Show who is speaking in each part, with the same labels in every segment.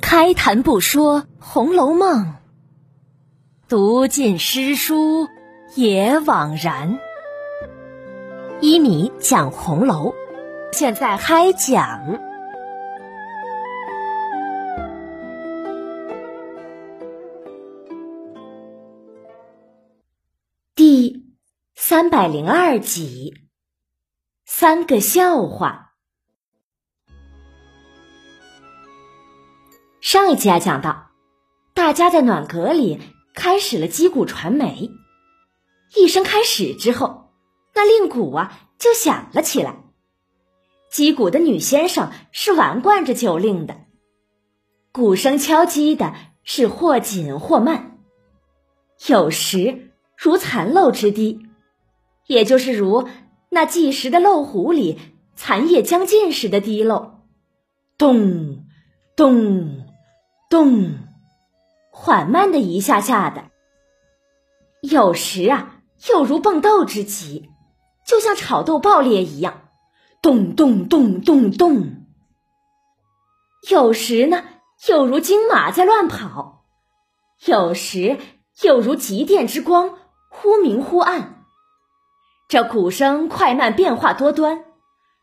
Speaker 1: 开谈不说《红楼梦》，读尽诗书也枉然。一米讲红楼，现在开讲第三百零二集，三个笑话。上一集啊，讲到大家在暖阁里开始了击鼓传媒，一声开始之后，那令鼓啊就响了起来。击鼓的女先生是玩惯着酒令的，鼓声敲击的是或紧或慢，有时如残漏之滴，也就是如那计时的漏壶里残液将尽时的滴漏，咚咚。咚，缓慢的一下下的，有时啊，又如蹦豆之急，就像炒豆爆裂一样，咚咚咚咚咚。有时呢，又如金马在乱跑，有时又如急电之光，忽明忽暗。这鼓声快慢变化多端，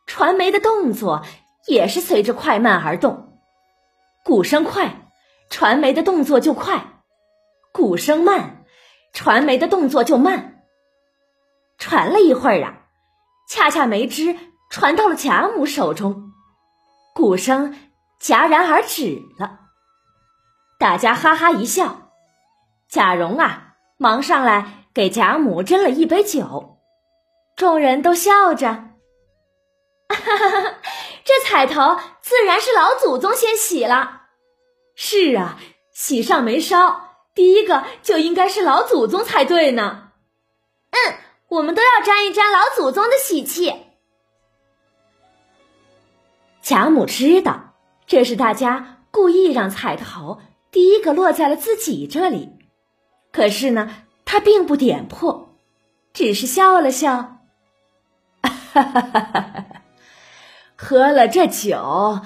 Speaker 1: 传媒的动作也是随着快慢而动，鼓声快。传媒的动作就快，鼓声慢，传媒的动作就慢。传了一会儿啊，恰恰梅枝传到了贾母手中，鼓声戛然而止了。大家哈哈一笑，贾蓉啊，忙上来给贾母斟了一杯酒，众人都笑着，哈哈哈！这彩头自然是老祖宗先洗了。是啊，喜上眉梢，第一个就应该是老祖宗才对呢。嗯，我们都要沾一沾老祖宗的喜气。贾母知道这是大家故意让彩头第一个落在了自己这里，可是呢，她并不点破，只是笑了笑，哈哈哈哈哈。喝了这酒，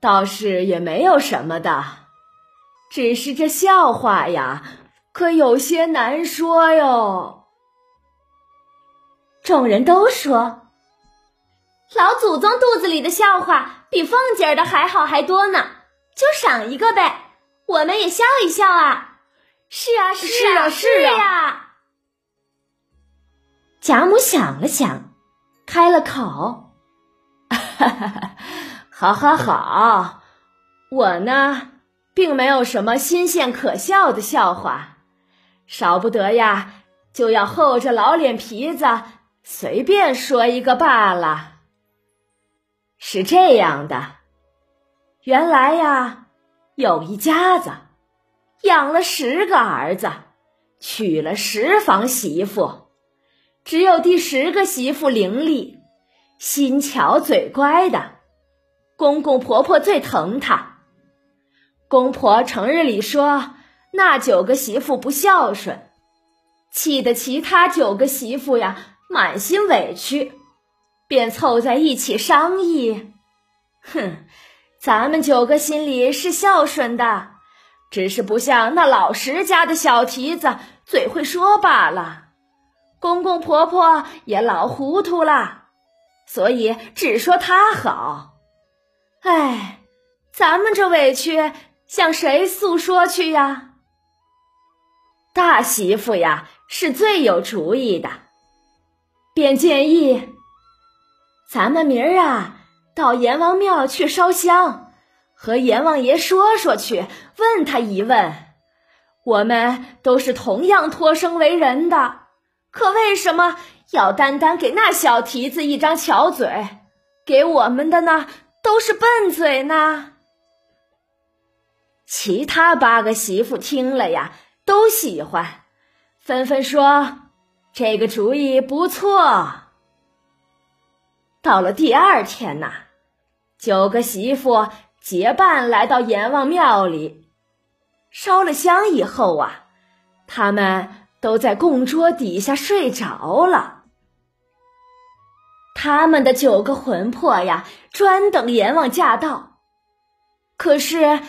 Speaker 1: 倒是也没有什么的。只是这笑话呀，可有些难说哟。众人都说，老祖宗肚子里的笑话比凤姐儿的还好还多呢，就赏一个呗，我们也笑一笑啊！是啊，是啊，是啊。贾母想了想，开了口：“哈哈，好，好，好，我呢。”并没有什么新鲜可笑的笑话，少不得呀，就要厚着老脸皮子随便说一个罢了。是这样的，原来呀，有一家子养了十个儿子，娶了十房媳妇，只有第十个媳妇伶俐、心巧、嘴乖的，公公婆婆最疼她。公婆成日里说那九个媳妇不孝顺，气得其他九个媳妇呀满心委屈，便凑在一起商议。哼，咱们九个心里是孝顺的，只是不像那老石家的小蹄子嘴会说罢了。公公婆婆也老糊涂了，所以只说他好。哎，咱们这委屈。向谁诉说去呀？大媳妇呀，是最有主意的，便建议咱们明儿啊到阎王庙去烧香，和阎王爷说说去，问他一问。我们都是同样托生为人的，可为什么要单单给那小蹄子一张巧嘴，给我们的呢都是笨嘴呢？其他八个媳妇听了呀，都喜欢，纷纷说这个主意不错。到了第二天呐，九个媳妇结伴来到阎王庙里，烧了香以后啊，他们都在供桌底下睡着了。他们的九个魂魄呀，专等阎王驾到，可是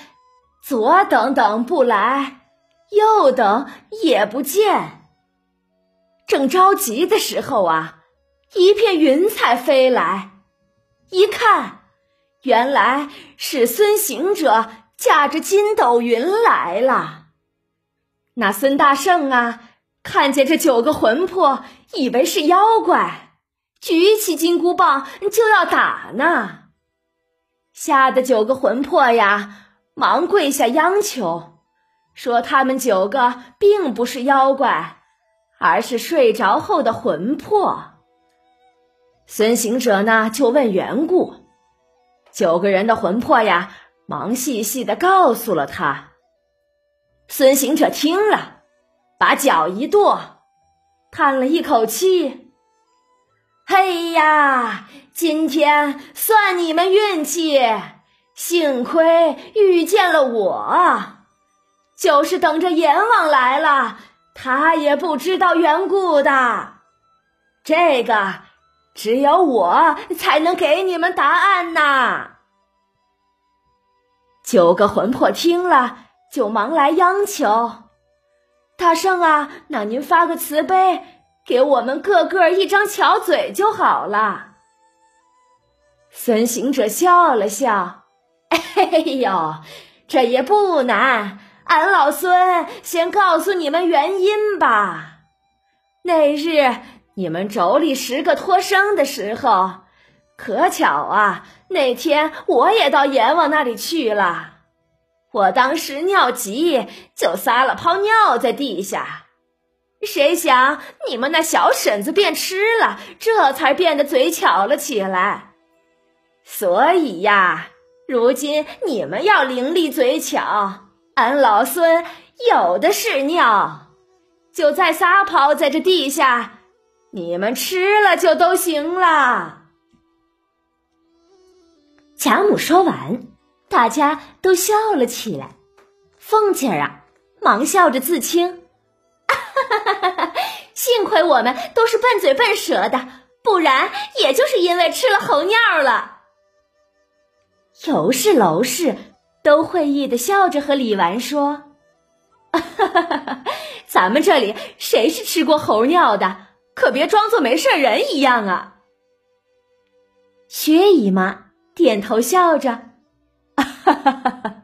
Speaker 1: 左等等不来，右等也不见。正着急的时候啊，一片云彩飞来，一看，原来是孙行者驾着筋斗云来了。那孙大圣啊，看见这九个魂魄，以为是妖怪，举起金箍棒就要打呢。吓得九个魂魄呀，忙跪下央求，说他们九个并不是妖怪，而是睡着后的魂魄。孙行者呢，就问缘故，九个人的魂魄呀，忙细细的告诉了他。孙行者听了，把脚一跺，叹了一口气：“嘿呀，今天算你们运气，幸亏遇见了我。就是等着阎王来了，他也不知道缘故的。这个只有我才能给你们答案呐。”九个魂魄听了。就忙来央求，大圣啊，那您发个慈悲，给我们个个一张巧嘴就好了。孙行者笑了笑，哎呦，这也不难，俺老孙先告诉你们原因吧。那日你们妯娌十个托生的时候，可巧啊，那天我也到阎王那里去了。我当时尿急，就撒了泡尿在地下，谁想你们那小婶子便吃了，这才变得嘴巧了起来。所以呀，如今你们要伶俐嘴巧，俺老孙有的是尿，就再撒泡在这地下，你们吃了就都行了。贾母说完。大家都笑了起来，凤姐儿啊，忙笑着自清：“ 幸亏我们都是笨嘴笨舌的，不然也就是因为吃了猴尿了。”尤氏、娄氏都会意的笑着和李纨说：“ 咱们这里谁是吃过猴尿的？可别装作没事人一样啊。”薛姨妈点头笑着。哈哈哈哈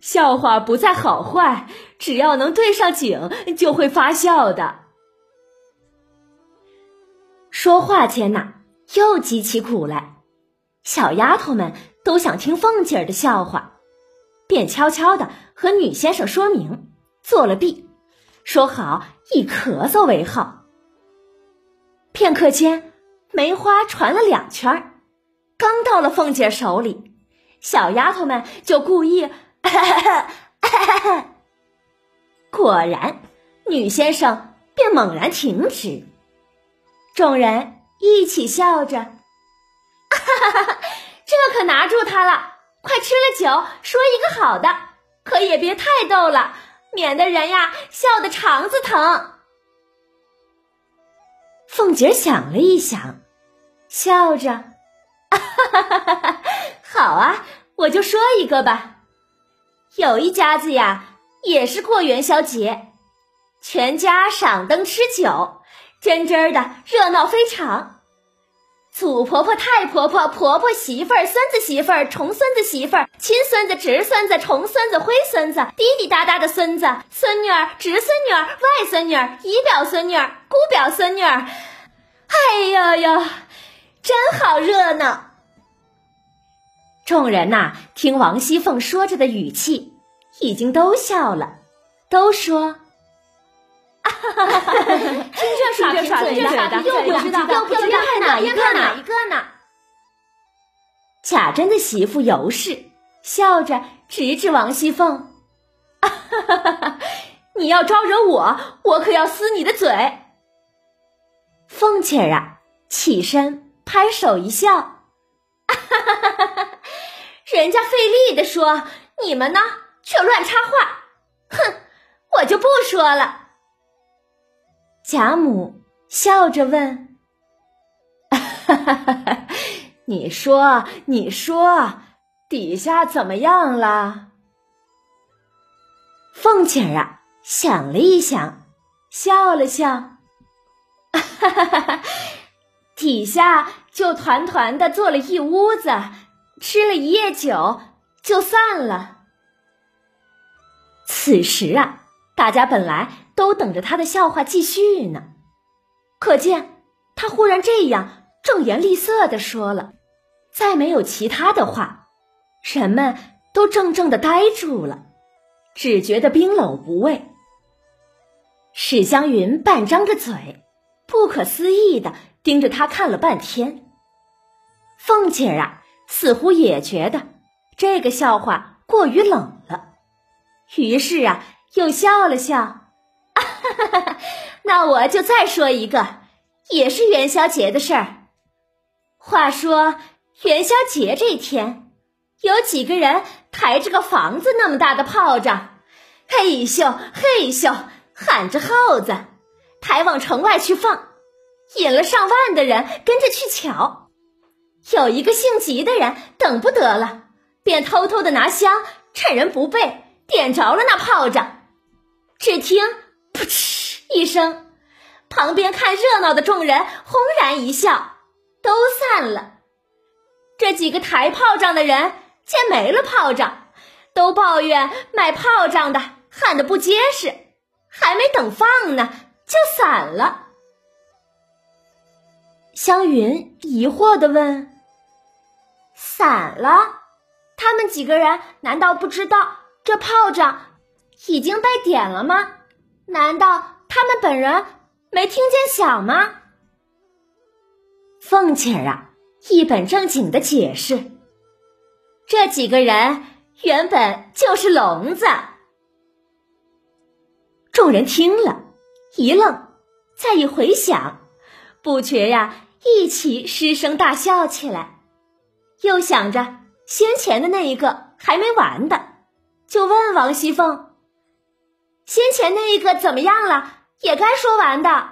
Speaker 1: 笑话不在好坏，只要能对上景，就会发笑的。说话间呐，又击起苦来，小丫头们都想听凤姐儿的笑话，便悄悄的和女先生说明，做了弊，说好以咳嗽为号。片刻间，梅花传了两圈刚到了凤姐手里。小丫头们就故意，果然，女先生便猛然停止。众人一起笑着，哈哈哈哈这可拿住他了！快吃了酒，说一个好的，可也别太逗了，免得人呀笑得肠子疼。凤姐想了一想，笑着。哈哈哈哈好啊，我就说一个吧。有一家子呀，也是过元宵节，全家赏灯吃酒，真真儿的热闹非常。祖婆婆、太婆婆、婆婆媳妇儿、孙子媳妇儿、重孙子媳妇儿、亲孙子、侄孙子、重孙子、灰孙子、滴滴答答的孙子、孙女儿、侄孙女儿、外孙女儿、姨表孙女儿、姑表孙女儿，哎呦呦，真好热闹。众人呐，听王熙凤说着的语气，已经都笑了，都说：“啊哈哈哈哈这耍听这耍的，又不知道又不知道看哪一个哪一个呢？”贾珍的媳妇尤氏笑着指指王熙凤：“哈哈哈哈你要招惹我，我可要撕你的嘴！”凤姐儿啊，起身拍手一笑：“哈哈哈哈哈！”人家费力的说，你们呢却乱插话，哼，我就不说了。贾母笑着问：“ 你说，你说，底下怎么样了？凤姐儿啊，想了一想，笑了笑，哈哈哈哈底下就团团的坐了一屋子，吃了一夜酒，就散了。此时啊，大家本来都等着他的笑话继续呢，可见他忽然这样正言厉色的说了，再没有其他的话，人们都怔怔的呆住了。只觉得冰冷无味。史湘云半张着嘴，不可思议的盯着他看了半天。凤姐儿啊，似乎也觉得这个笑话过于冷了，于是啊，又笑了笑。啊哈哈哈哈那我就再说一个，也是元宵节的事儿。话说元宵节这天。有几个人抬着个房子那么大的炮仗，嘿咻嘿咻喊着号子，抬往城外去放，引了上万的人跟着去瞧。有一个姓吉的人等不得了，便偷偷的拿香，趁人不备，点着了那炮仗。只听“噗嗤”一声，旁边看热闹的众人轰然一笑，都散了。这几个抬炮仗的人。见没了炮仗，都抱怨卖炮仗的喊的不结实，还没等放呢，就散了。湘云疑惑的问：“散了？他们几个人难道不知道这炮仗已经被点了吗？难道他们本人没听见响吗？”凤姐儿啊，一本正经的解释。这几个人原本就是聋子。众人听了一愣，再一回想，不觉呀一起失声大笑起来。又想着先前的那一个还没完的，就问王熙凤：“先前那一个怎么样了？也该说完的。”“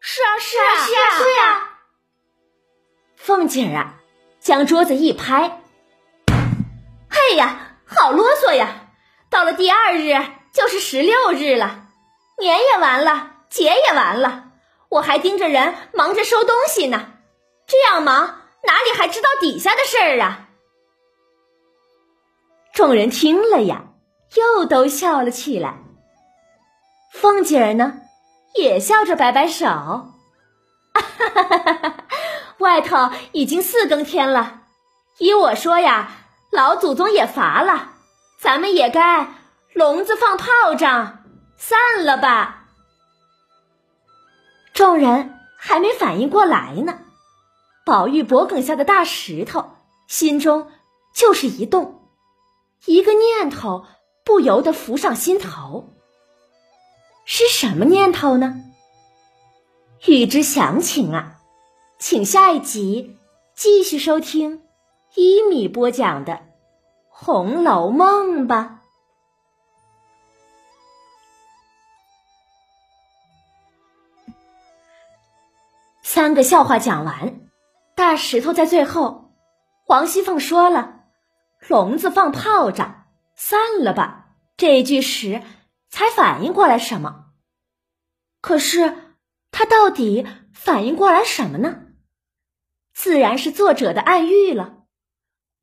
Speaker 2: 是啊，是啊，是啊，
Speaker 1: 是啊。”凤姐儿啊，将桌子一拍。哎呀，好啰嗦呀！到了第二日就是十六日了，年也完了，节也完了，我还盯着人忙着收东西呢。这样忙，哪里还知道底下的事儿啊？众人听了呀，又都笑了起来。凤姐儿呢，也笑着摆摆手：“哈哈哈！外头已经四更天了，依我说呀。”老祖宗也乏了，咱们也该笼子放炮仗，散了吧。众人还没反应过来呢，宝玉脖梗下的大石头心中就是一动，一个念头不由得浮上心头。是什么念头呢？欲知详情啊，请下一集继续收听。一米播讲的《红楼梦》吧。三个笑话讲完，大石头在最后，黄熙凤说了“笼子放炮仗，散了吧”这句时，才反应过来什么。可是他到底反应过来什么呢？自然是作者的暗喻了。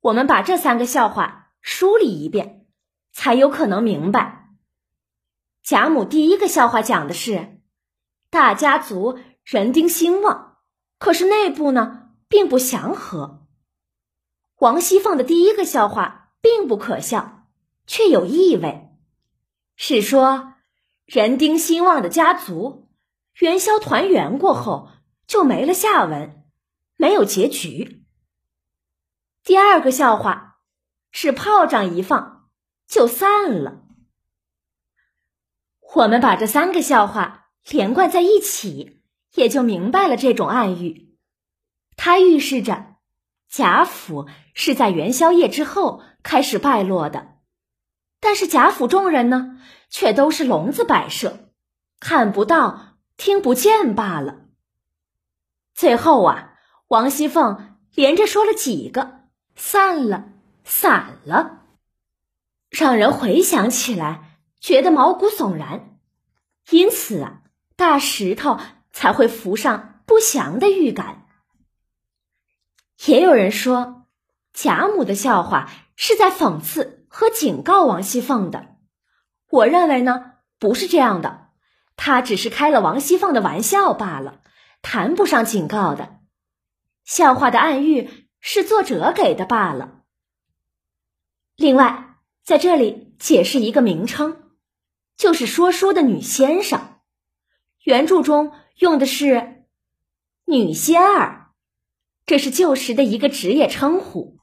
Speaker 1: 我们把这三个笑话梳理一遍，才有可能明白。贾母第一个笑话讲的是大家族人丁兴旺，可是内部呢并不祥和。王熙凤的第一个笑话并不可笑，却有意味，是说人丁兴旺的家族元宵团圆过后就没了下文，没有结局。第二个笑话是炮仗一放就散了。我们把这三个笑话连贯在一起，也就明白了这种暗喻。它预示着贾府是在元宵夜之后开始败落的，但是贾府众人呢，却都是笼子摆设，看不到、听不见罢了。最后啊，王熙凤连着说了几个。散了，散了，让人回想起来觉得毛骨悚然。因此啊，大石头才会浮上不祥的预感。也有人说，贾母的笑话是在讽刺和警告王熙凤的。我认为呢，不是这样的，他只是开了王熙凤的玩笑罢了，谈不上警告的。笑话的暗喻是作者给的罢了。另外，在这里解释一个名称，就是说书的女先生，原著中用的是女仙儿，这是旧时的一个职业称呼。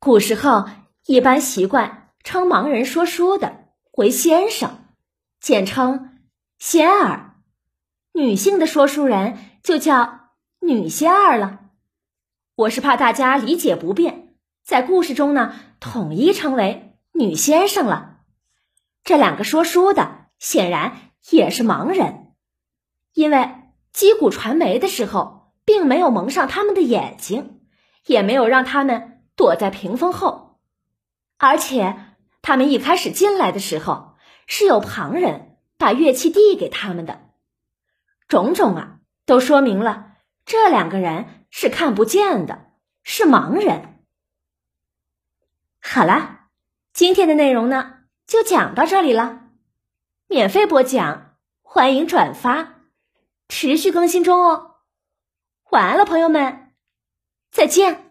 Speaker 1: 古时候一般习惯称盲人说书的为先生，简称仙儿；女性的说书人就叫女仙儿了。我是怕大家理解不便，在故事中呢。统一称为女先生了。这两个说书的显然也是盲人，因为击鼓传媒的时候，并没有蒙上他们的眼睛，也没有让他们躲在屏风后，而且他们一开始进来的时候，是有旁人把乐器递给他们的。种种啊，都说明了这两个人是看不见的，是盲人。好啦，今天的内容呢就讲到这里了。免费播讲，欢迎转发，持续更新中哦。晚安了，朋友们，再见。